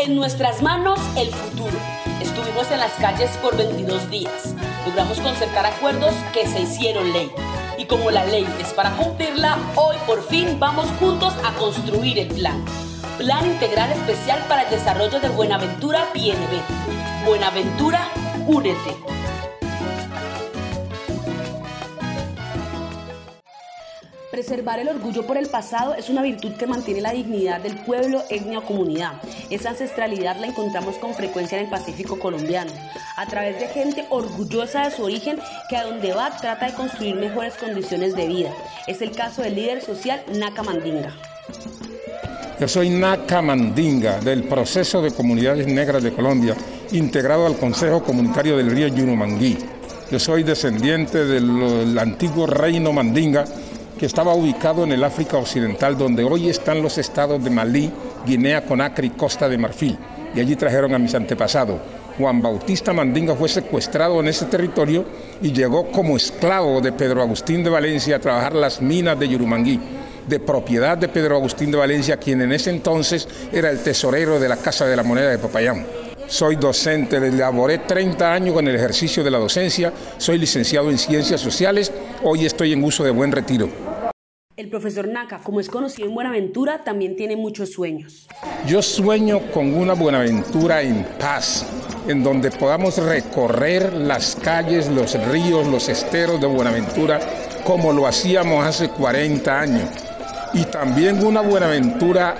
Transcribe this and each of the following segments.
En nuestras manos el futuro. Estuvimos en las calles por 22 días. Logramos concertar acuerdos que se hicieron ley. Y como la ley es para cumplirla, hoy por fin vamos juntos a construir el plan. Plan Integral Especial para el Desarrollo de Buenaventura PNB. Buenaventura, únete. Preservar el orgullo por el pasado es una virtud que mantiene la dignidad del pueblo, etnia o comunidad. Esa ancestralidad la encontramos con frecuencia en el Pacífico colombiano, a través de gente orgullosa de su origen que a donde va trata de construir mejores condiciones de vida. Es el caso del líder social Naka Mandinga. Yo soy Naka Mandinga del proceso de comunidades negras de Colombia, integrado al Consejo Comunitario del Río Yurumangui. Yo soy descendiente del antiguo reino Mandinga que estaba ubicado en el África Occidental, donde hoy están los estados de Malí, Guinea, Conakry y Costa de Marfil. Y allí trajeron a mis antepasados. Juan Bautista Mandinga fue secuestrado en ese territorio y llegó como esclavo de Pedro Agustín de Valencia a trabajar las minas de Yurumangui, de propiedad de Pedro Agustín de Valencia, quien en ese entonces era el tesorero de la Casa de la Moneda de Popayán. Soy docente, laboré 30 años en el ejercicio de la docencia, soy licenciado en Ciencias Sociales, hoy estoy en uso de buen retiro. El profesor Naka, como es conocido en Buenaventura, también tiene muchos sueños. Yo sueño con una Buenaventura en paz, en donde podamos recorrer las calles, los ríos, los esteros de Buenaventura, como lo hacíamos hace 40 años. Y también una Buenaventura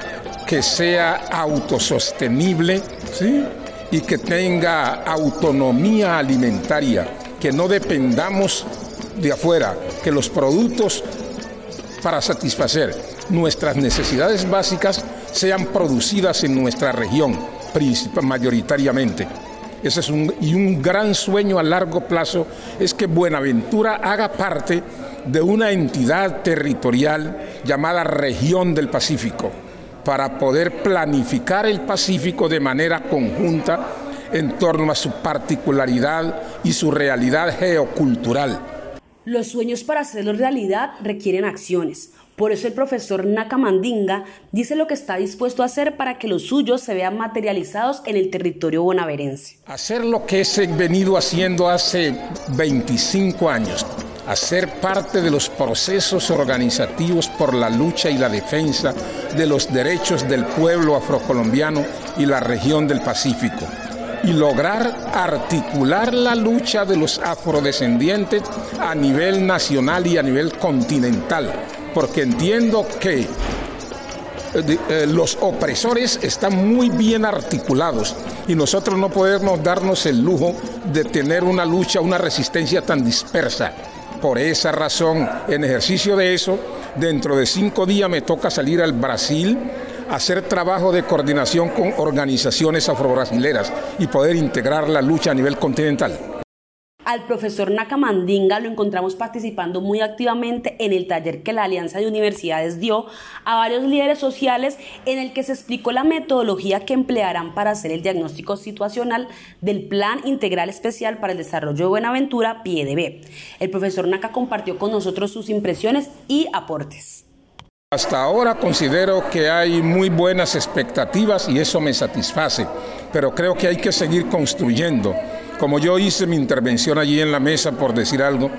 que sea autosostenible, ¿sí? Y que tenga autonomía alimentaria, que no dependamos de afuera, que los productos para satisfacer nuestras necesidades básicas sean producidas en nuestra región, mayoritariamente. Ese es un, y un gran sueño a largo plazo es que Buenaventura haga parte de una entidad territorial llamada Región del Pacífico, para poder planificar el Pacífico de manera conjunta en torno a su particularidad y su realidad geocultural. Los sueños para hacerlos realidad requieren acciones. Por eso el profesor Nakamandinga dice lo que está dispuesto a hacer para que los suyos se vean materializados en el territorio bonaverense. Hacer lo que he venido haciendo hace 25 años, hacer parte de los procesos organizativos por la lucha y la defensa de los derechos del pueblo afrocolombiano y la región del Pacífico y lograr articular la lucha de los afrodescendientes a nivel nacional y a nivel continental, porque entiendo que eh, eh, los opresores están muy bien articulados y nosotros no podemos darnos el lujo de tener una lucha, una resistencia tan dispersa. Por esa razón, en ejercicio de eso, dentro de cinco días me toca salir al Brasil hacer trabajo de coordinación con organizaciones afrobrasileras y poder integrar la lucha a nivel continental. Al profesor Nakamandinga lo encontramos participando muy activamente en el taller que la Alianza de Universidades dio a varios líderes sociales en el que se explicó la metodología que emplearán para hacer el diagnóstico situacional del Plan Integral Especial para el Desarrollo de Buenaventura, PIEDB. El profesor Naka compartió con nosotros sus impresiones y aportes. Hasta ahora considero que hay muy buenas expectativas y eso me satisface, pero creo que hay que seguir construyendo. Como yo hice mi intervención allí en la mesa, por decir algo,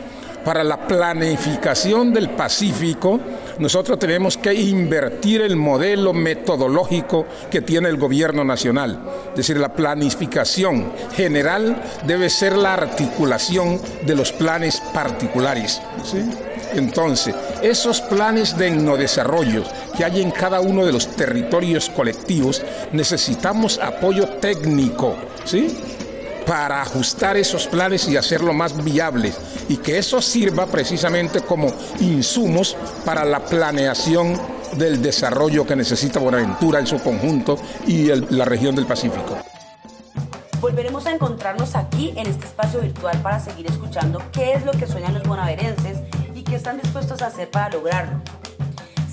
para la planificación del Pacífico, nosotros tenemos que invertir el modelo metodológico que tiene el gobierno nacional. Es decir, la planificación general debe ser la articulación de los planes particulares. Entonces, esos planes de desarrollo que hay en cada uno de los territorios colectivos, necesitamos apoyo técnico, ¿sí? para ajustar esos planes y hacerlo más viables y que eso sirva precisamente como insumos para la planeación del desarrollo que necesita Buenaventura en su conjunto y la región del Pacífico. Volveremos a encontrarnos aquí en este espacio virtual para seguir escuchando qué es lo que sueñan los bonaverenses qué están dispuestos a hacer para lograrlo.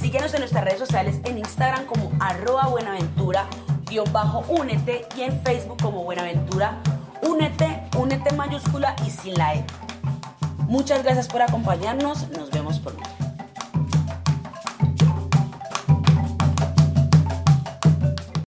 Síguenos en nuestras redes sociales en Instagram como arroba buenaventura-únete y en Facebook como buenaventura Únete, únete mayúscula y sin la E. Muchas gracias por acompañarnos. Nos vemos pronto.